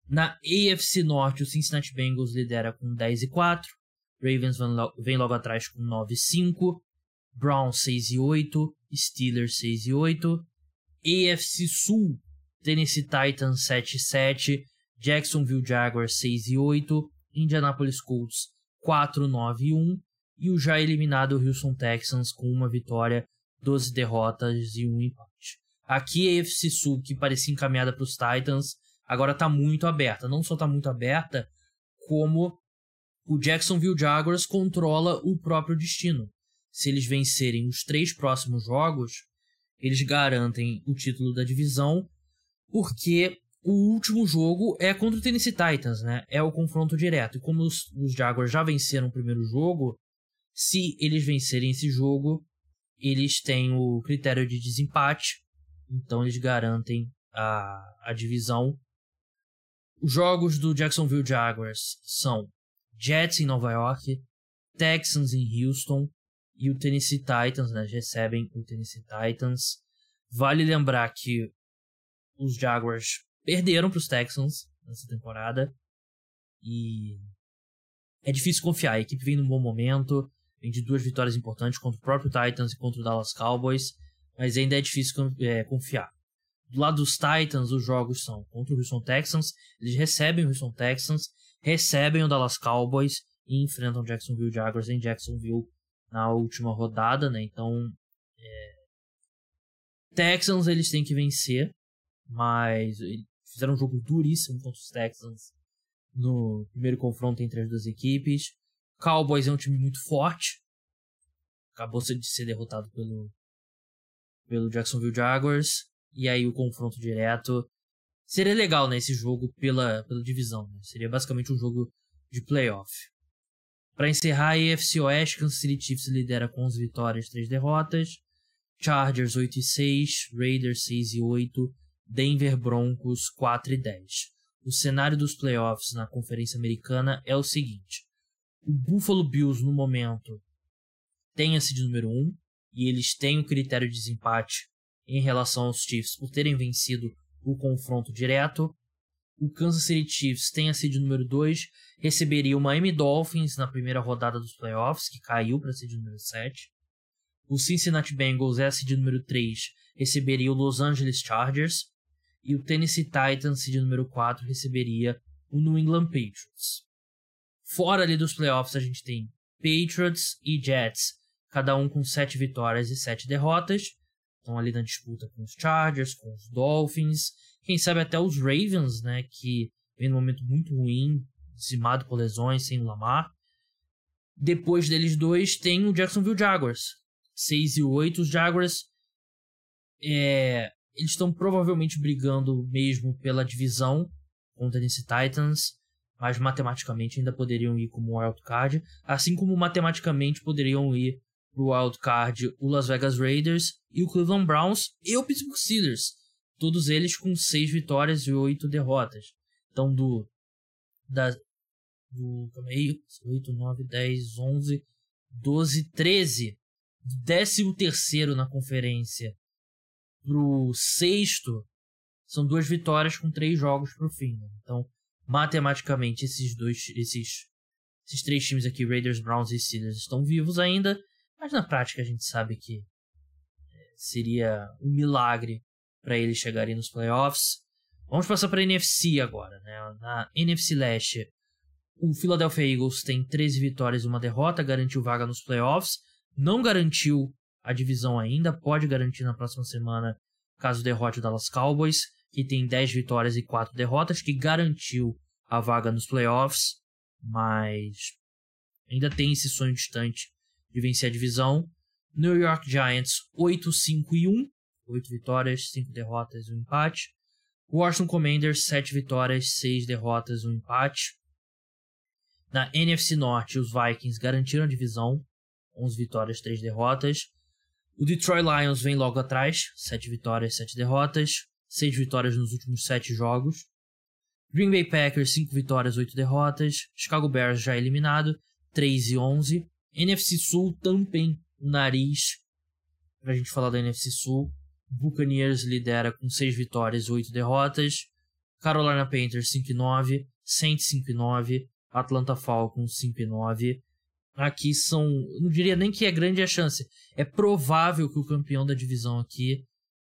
Na AFC Norte, o Cincinnati Bengals lidera com 10 e 4. Ravens vem logo atrás com 9 e 5. Browns 6 e 8. Steelers 6 e 8. AFC Sul, Tennessee Titans 7 e 7. Jacksonville Jaguars 6 e 8. Indianapolis Colts 4, 9 e 1. E o já eliminado Houston Texans com uma vitória, 12 derrotas e um empate. Aqui a AFC Sul, que parecia encaminhada para os Titans, agora está muito aberta. Não só está muito aberta, como o Jacksonville Jaguars controla o próprio destino. Se eles vencerem os três próximos jogos, eles garantem o título da divisão, porque o último jogo é contra o Tennessee Titans, né? É o confronto direto. E como os, os Jaguars já venceram o primeiro jogo, se eles vencerem esse jogo, eles têm o critério de desempate, então eles garantem a, a divisão os jogos do Jacksonville Jaguars são Jets em Nova York, Texans em Houston e o Tennessee Titans, né? Recebem o Tennessee Titans. Vale lembrar que os Jaguars perderam para os Texans nessa temporada e é difícil confiar. A equipe vem num bom momento, vem de duas vitórias importantes contra o próprio Titans e contra o Dallas Cowboys, mas ainda é difícil é, confiar. Do lado dos Titans, os jogos são contra o Houston Texans, eles recebem o Houston Texans, recebem o Dallas Cowboys e enfrentam o Jacksonville Jaguars em Jacksonville na última rodada, né? Então, é... Texans eles têm que vencer, mas fizeram um jogo duríssimo contra os Texans no primeiro confronto entre as duas equipes. Cowboys é um time muito forte, acabou de ser derrotado pelo pelo Jacksonville Jaguars e aí o confronto direto seria legal né, jogo pela pela divisão, né? seria basicamente um jogo de playoff. Para encerrar, a AFC Oeste, Kansas City Chiefs lidera com 11 vitórias e 3 derrotas. Chargers 8 e 6, Raiders 6 e 8, Denver Broncos 4 e 10. O cenário dos playoffs na Conferência Americana é o seguinte: o Buffalo Bills no momento tem a seed número 1 e eles têm o critério de desempate em relação aos Chiefs por terem vencido o confronto direto. O Kansas City Chiefs tem a seed número 2 receberia o Miami Dolphins na primeira rodada dos playoffs, que caiu para a seed número 7. O Cincinnati Bengals é a seed número 3, receberia o Los Angeles Chargers. E o Tennessee Titans, seed número 4, receberia o New England Patriots. Fora ali dos playoffs, a gente tem Patriots e Jets, cada um com 7 vitórias e 7 derrotas. Estão ali na disputa com os Chargers, com os Dolphins, quem sabe até os Ravens, né, que vem num momento muito ruim, dizimado por lesões, sem o Lamar. Depois deles dois tem o Jacksonville Jaguars. 6 e 8. Os Jaguars é, eles estão provavelmente brigando mesmo pela divisão contra Tennessee Titans, mas matematicamente ainda poderiam ir como wild card, assim como matematicamente poderiam ir para o wild card o Las Vegas Raiders e o Cleveland Browns e o Pittsburgh Steelers, todos eles com 6 vitórias e 8 derrotas. Então do da, do. Calma aí. 8, 9, 10, 11, 12, 13. Décimo terceiro na conferência pro sexto são duas vitórias com três jogos pro fim. Né? Então, matematicamente, esses dois. Esses, esses três times aqui, Raiders, Browns e Steelers, estão vivos ainda. Mas na prática a gente sabe que é, seria um milagre para eles chegarem nos playoffs. Vamos passar para a NFC agora, né? Na NFC Leste, o Philadelphia Eagles tem 13 vitórias e uma derrota, garantiu vaga nos playoffs. Não garantiu a divisão ainda, pode garantir na próxima semana, caso derrote o Dallas Cowboys, que tem 10 vitórias e 4 derrotas, que garantiu a vaga nos playoffs, mas ainda tem esse sonho distante de vencer a divisão. New York Giants 8, 5 e 1, 8 vitórias, 5 derrotas e um empate. Washington Commanders 7 vitórias, 6 derrotas, um empate. Na NFC Norte, os Vikings garantiram a divisão, 11 vitórias, 3 derrotas. O Detroit Lions vem logo atrás, 7 vitórias, 7 derrotas, 6 vitórias nos últimos 7 jogos. Green Bay Packers, 5 vitórias, 8 derrotas. Chicago Bears já eliminado, 3 e 11. NFC Sul também o nariz pra gente falar da NFC Sul. Buccaneers lidera com 6 vitórias e 8 derrotas. Carolina Panthers 5 e 9, Saints 5 e 9, Atlanta Falcons 5 e 9. Aqui são, não diria nem que é grande a chance, é provável que o campeão da divisão aqui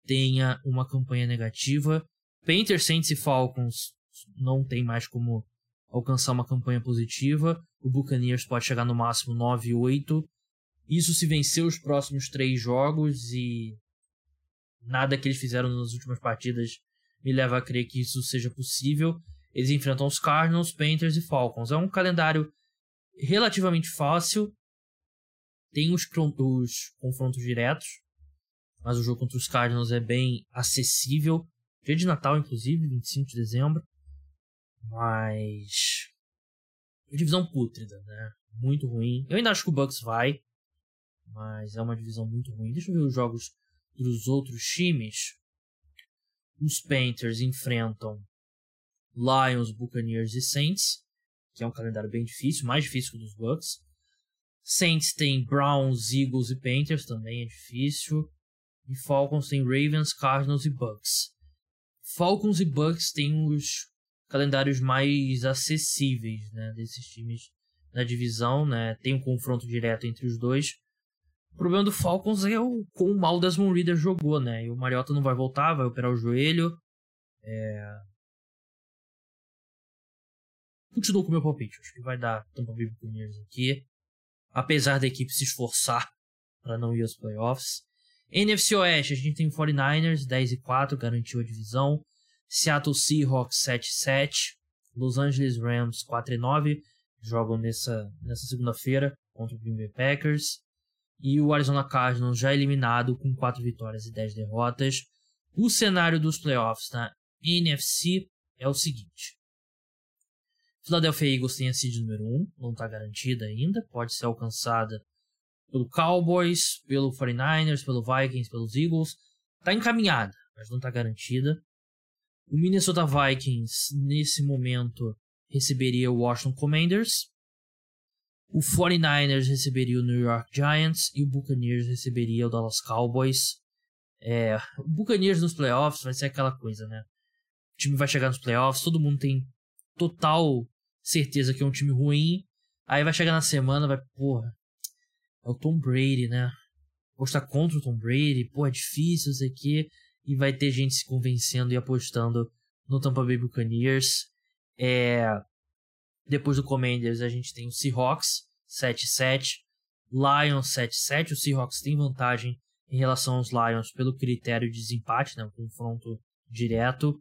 tenha uma campanha negativa. Panthers, Saints e Falcons não tem mais como alcançar uma campanha positiva. O Buccaneers pode chegar no máximo 9 e 8. Isso se vencer os próximos três jogos e nada que eles fizeram nas últimas partidas me leva a crer que isso seja possível. Eles enfrentam os Cardinals, Panthers e Falcons. É um calendário relativamente fácil. Tem os, os confrontos diretos, mas o jogo contra os Cardinals é bem acessível. Dia de Natal, inclusive, 25 de dezembro. Mas. Divisão pútrida, né? Muito ruim. Eu ainda acho que o Bucks vai. Mas é uma divisão muito ruim. Deixa eu ver os jogos dos outros times. Os Panthers enfrentam Lions, Buccaneers e Saints, que é um calendário bem difícil, mais difícil que o dos Bucks. Saints tem Browns, Eagles e Panthers, também é difícil. E Falcons tem Ravens, Cardinals e Bucks. Falcons e Bucks têm os calendários mais acessíveis né, desses times da divisão. Né? Tem um confronto direto entre os dois. O problema do Falcons é o quão mal o Desmond Reader jogou, né? E o Mariota não vai voltar, vai operar o joelho. É... Continuo com o meu palpite. Acho que vai dar Tampa Bay Buccaneers aqui. Apesar da equipe se esforçar para não ir aos playoffs. NFC Oeste, a gente tem 49ers 10 e 4, garantiu a divisão. Seattle Seahawks 7 e 7. Los Angeles Rams 4 e 9, jogam nessa, nessa segunda-feira contra o Green Bay Packers. E o Arizona Cardinals já eliminado com 4 vitórias e 10 derrotas. O cenário dos playoffs na NFC é o seguinte. Philadelphia Eagles tem a seed número 1, não está garantida ainda, pode ser alcançada pelo Cowboys, pelo 49ers, pelo Vikings, pelos Eagles. Está encaminhada, mas não está garantida. O Minnesota Vikings, nesse momento, receberia o Washington Commanders. O 49ers receberia o New York Giants e o Buccaneers receberia o Dallas Cowboys. É, o Buccaneers nos playoffs vai ser aquela coisa, né? O time vai chegar nos playoffs, todo mundo tem total certeza que é um time ruim. Aí vai chegar na semana, vai, porra, é o Tom Brady, né? Apostar contra o Tom Brady, pô, é difícil, isso aqui. E vai ter gente se convencendo e apostando no Tampa Bay Buccaneers. É... Depois do Commanders, a gente tem o Seahawks 7-7, Lions 7-7. O Seahawks tem vantagem em relação aos Lions pelo critério de desempate, né? Um confronto direto.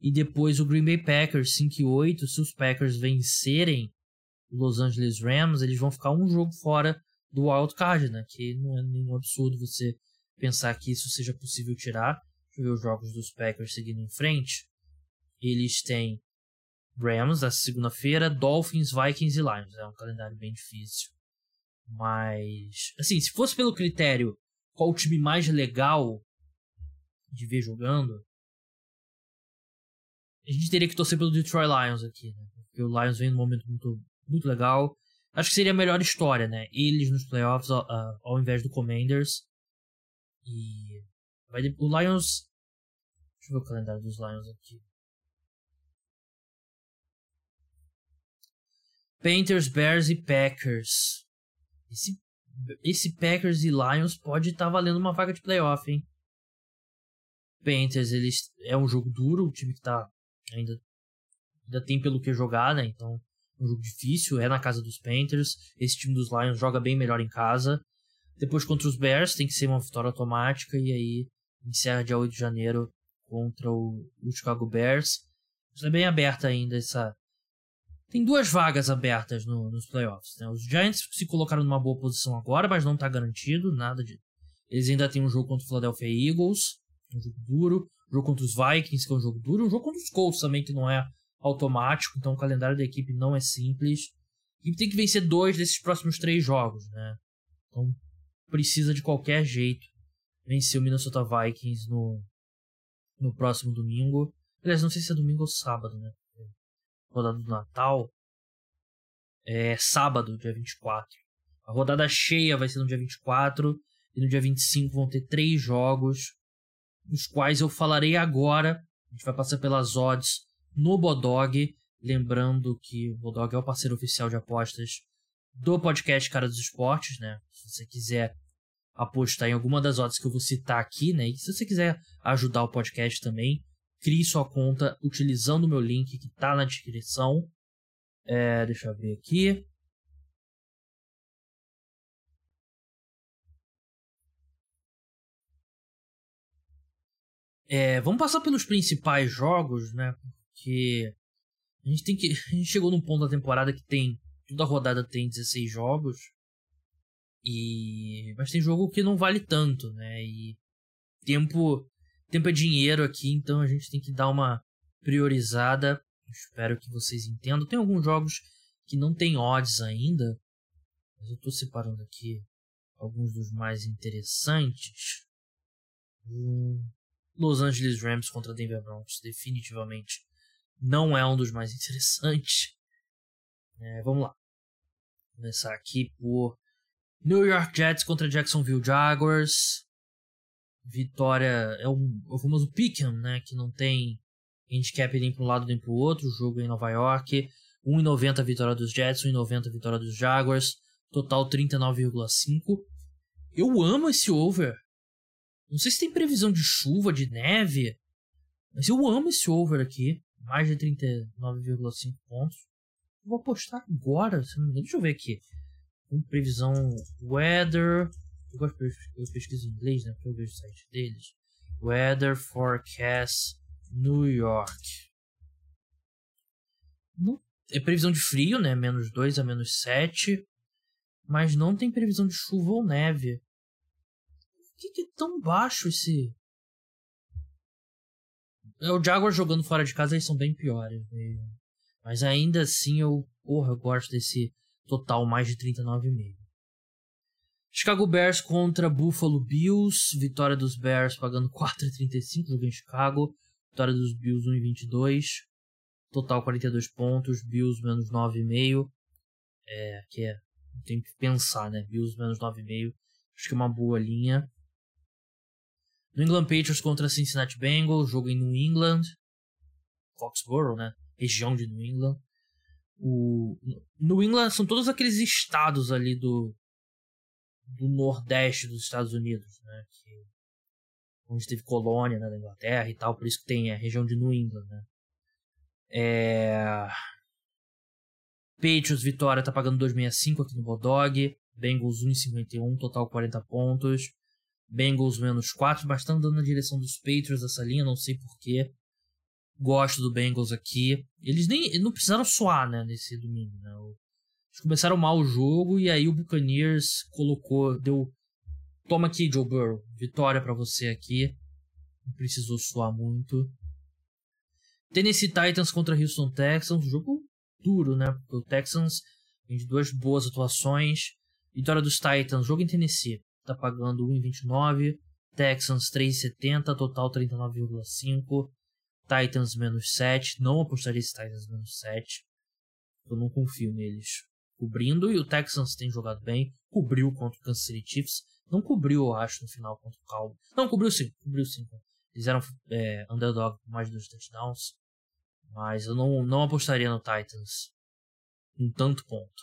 E depois o Green Bay Packers 5-8. Se os Packers vencerem os Los Angeles Rams, eles vão ficar um jogo fora do wild card, né? Que não é nenhum absurdo você pensar que isso seja possível tirar. Deixa eu ver os jogos dos Packers seguindo em frente. Eles têm Rams na segunda-feira, Dolphins, Vikings e Lions. É um calendário bem difícil. Mas, assim, se fosse pelo critério qual o time mais legal de ver jogando, a gente teria que torcer pelo Detroit Lions aqui, né? Porque o Lions vem num momento muito, muito legal. Acho que seria a melhor história, né? Eles nos playoffs uh, ao invés do Commanders. E. Vai, o Lions. Deixa eu ver o calendário dos Lions aqui. Panthers, Bears e Packers. Esse, esse Packers e Lions pode estar tá valendo uma vaga de playoff, hein? Panthers, eles é um jogo duro, o time que tá ainda ainda tem pelo que jogar, né? Então um jogo difícil, é na casa dos Panthers. Esse time dos Lions joga bem melhor em casa. Depois contra os Bears tem que ser uma vitória automática e aí encerra dia 8 de janeiro contra o, o Chicago Bears. Isso é bem aberta ainda essa tem duas vagas abertas no, nos playoffs. Né? Os Giants se colocaram numa boa posição agora, mas não está garantido nada de. Eles ainda têm um jogo contra o Philadelphia Eagles, um jogo duro, um jogo contra os Vikings, que é um jogo duro, um jogo contra os Colts também, que não é automático, então o calendário da equipe não é simples. E tem que vencer dois desses próximos três jogos, né? Então precisa de qualquer jeito vencer o Minnesota Vikings no, no próximo domingo. Aliás, não sei se é domingo ou sábado, né? Rodada do Natal. É sábado, dia 24. A rodada cheia vai ser no dia 24. E no dia 25 vão ter três jogos, dos quais eu falarei agora. A gente vai passar pelas odds no Bodog. Lembrando que o Bodog é o parceiro oficial de apostas do podcast Cara dos Esportes, né? Se você quiser apostar em alguma das odds que eu vou citar aqui, né? E se você quiser ajudar o podcast também, crie sua conta utilizando o meu link que está na descrição. É, deixa eu ver aqui. É, vamos passar pelos principais jogos, né? Porque a gente tem que. A gente chegou num ponto da temporada que tem. Toda rodada tem 16 jogos. E. Mas tem jogo que não vale tanto, né? E tempo. Tempo é dinheiro aqui, então a gente tem que dar uma priorizada. Espero que vocês entendam. Tem alguns jogos que não tem odds ainda. Mas eu tô separando aqui alguns dos mais interessantes. Los Angeles Rams contra Denver Broncos, definitivamente não é um dos mais interessantes. <laughs> É, vamos lá. Vou começar aqui por New York Jets contra Jacksonville Jaguars. Vitória é, um, é o famoso pick'em, né? Que não tem handicap nem para um lado nem para o outro. Jogo em Nova York. 1,90 vitória dos Jets, 1,90 vitória dos Jaguars. Total 39,5. Eu amo esse over. Não sei se tem previsão de chuva, de neve. Mas eu amo esse over aqui. Mais de 39,5 pontos. Vou apostar agora. Deixa eu ver aqui. Com previsão weather. Eu gosto eu pesquiso em inglês, né? Porque eu vejo o site deles. Weather Forecast New York. Não, é previsão de frio, né? Menos 2 a menos 7. Mas não tem previsão de chuva ou neve. Por que, que é tão baixo esse. É, o Jaguar jogando fora de casa eles são bem piores. Né? Mas ainda assim eu. Porra, eu gosto desse total mais de 39,5. Chicago Bears contra Buffalo Bills. Vitória dos Bears pagando 4,35. Jogo em Chicago. Vitória dos Bills 1,22. Total 42 pontos. Bills menos 9,5. É, que é. Tem que pensar, né? Bills menos 9,5. Acho que é uma boa linha. New England Patriots contra Cincinnati Bengals. Jogo em New England. Foxborough, né? Região de New England. O New England são todos aqueles estados ali do do nordeste dos Estados Unidos, né? Que, onde teve colônia né, da Inglaterra e tal, por isso que tem a região de New England, né? É... Patriots Vitória tá pagando 2,65 aqui no Bodog. Bengals 1,51, total 40 pontos. Bengals menos 4, bastante dando na direção dos Patriots essa linha, não sei porquê. Gosto do Bengals aqui. Eles nem não precisaram suar, né, nesse domingo, né? Eles começaram mal o jogo e aí o Buccaneers colocou, deu toma aqui Joe Burrow, vitória para você aqui. Não precisou suar muito. Tennessee Titans contra Houston Texans, jogo duro, né? Porque o Texans tem duas boas atuações. Vitória dos Titans, jogo em Tennessee, tá pagando 1,29. Texans 3,70, total 39,5. Titans menos 7. Não apostaria esse Titans menos 7. Eu não confio neles cobrindo e o Texans tem jogado bem. Cobriu contra o Kansas City Chiefs. Não cobriu, eu acho, no final contra o Cowboys. Não, cobriu sim, cobriu sim. Eles eram é, underdog com mais de dois touchdowns. Mas eu não, não apostaria no Titans em tanto ponto.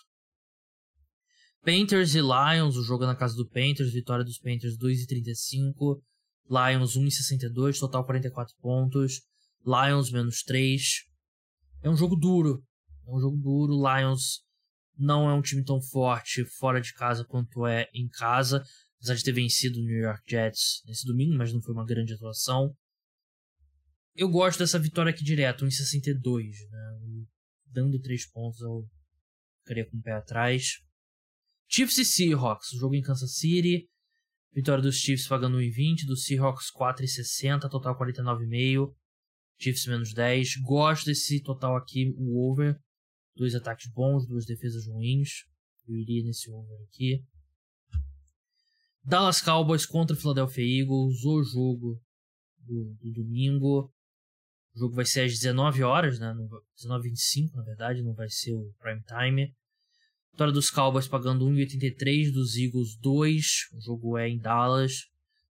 Panthers e Lions, o jogo é na casa do Panthers, vitória dos Panthers 2,35. Lions 1,62, total 44 pontos. Lions menos 3. É um jogo duro. É um jogo duro. Lions não é um time tão forte fora de casa quanto é em casa. Apesar de ter vencido o New York Jets nesse domingo, mas não foi uma grande atuação. Eu gosto dessa vitória aqui direto, 1,62. Né? Dando 3 pontos, eu ficaria com o pé atrás. Chiefs e Seahawks, jogo em Kansas City. Vitória dos Chiefs pagando 1,20, dos Seahawks 4,60, total 49,5. Chiefs menos 10. Gosto desse total aqui, o over. Dois ataques bons, duas defesas ruins. Eu iria nesse over aqui. Dallas Cowboys contra Philadelphia Eagles, o jogo do, do domingo. O jogo vai ser às 19 horas, né? 19h25, na verdade, não vai ser o prime time. Vitória dos Cowboys pagando 1,83, dos Eagles 2. O jogo é em Dallas.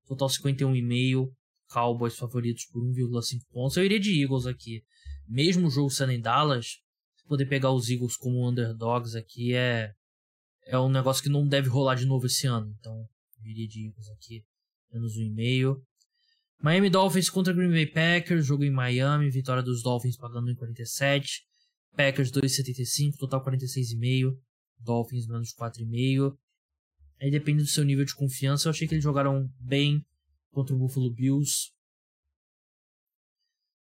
Total 51,5. Cowboys favoritos por 1,5 pontos. Eu iria de Eagles aqui. Mesmo o jogo sendo em Dallas, poder pegar os Eagles como underdogs aqui é é um negócio que não deve rolar de novo esse ano. Então, eu iria de Eagles aqui, menos um e meio. Miami Dolphins contra Green Bay Packers, jogo em Miami, vitória dos Dolphins pagando em 47. Packers 2,75, total 46,5. Dolphins menos 4,5. Aí depende do seu nível de confiança. Eu achei que eles jogaram bem contra o Buffalo Bills.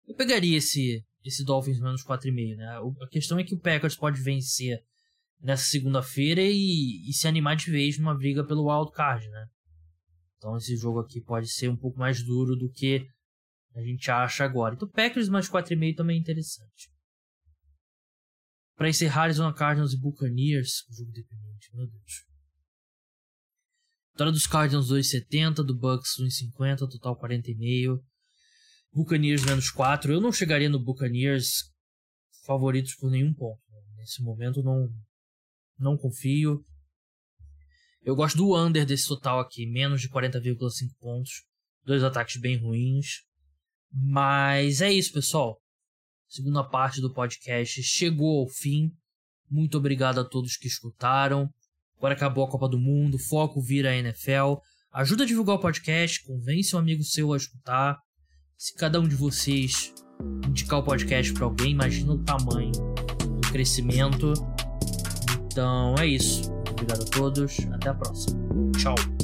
Eu pegaria esse esse Dolphins menos 4,5, né? A questão é que o Packers pode vencer nessa segunda-feira e, e, se animar de vez numa briga pelo wild card, né? Então esse jogo aqui pode ser um pouco mais duro do que a gente acha agora. Então Packers mais 4,5 também é interessante. Para encerrar, Arizona Cardinals e Buccaneers, jogo dependente, meu Deus. Vitória dos Cardinals 2,70, do Bucks 1,50, total 40,5. Buccaneers menos 4. Eu não chegaria no Buccaneers favoritos por nenhum ponto. Nesse momento não não confio. Eu gosto do under desse total aqui, menos de 40,5 pontos. Dois ataques bem ruins. Mas é isso, pessoal. Segunda parte do podcast chegou ao fim. Muito obrigado a todos que escutaram. Agora acabou a Copa do Mundo, foco vira a NFL. Ajuda a divulgar o podcast, convence um amigo seu a escutar. Se cada um de vocês indicar o podcast para alguém, imagina o tamanho do crescimento. Então é isso. Obrigado a todos. Até a próxima. Tchau.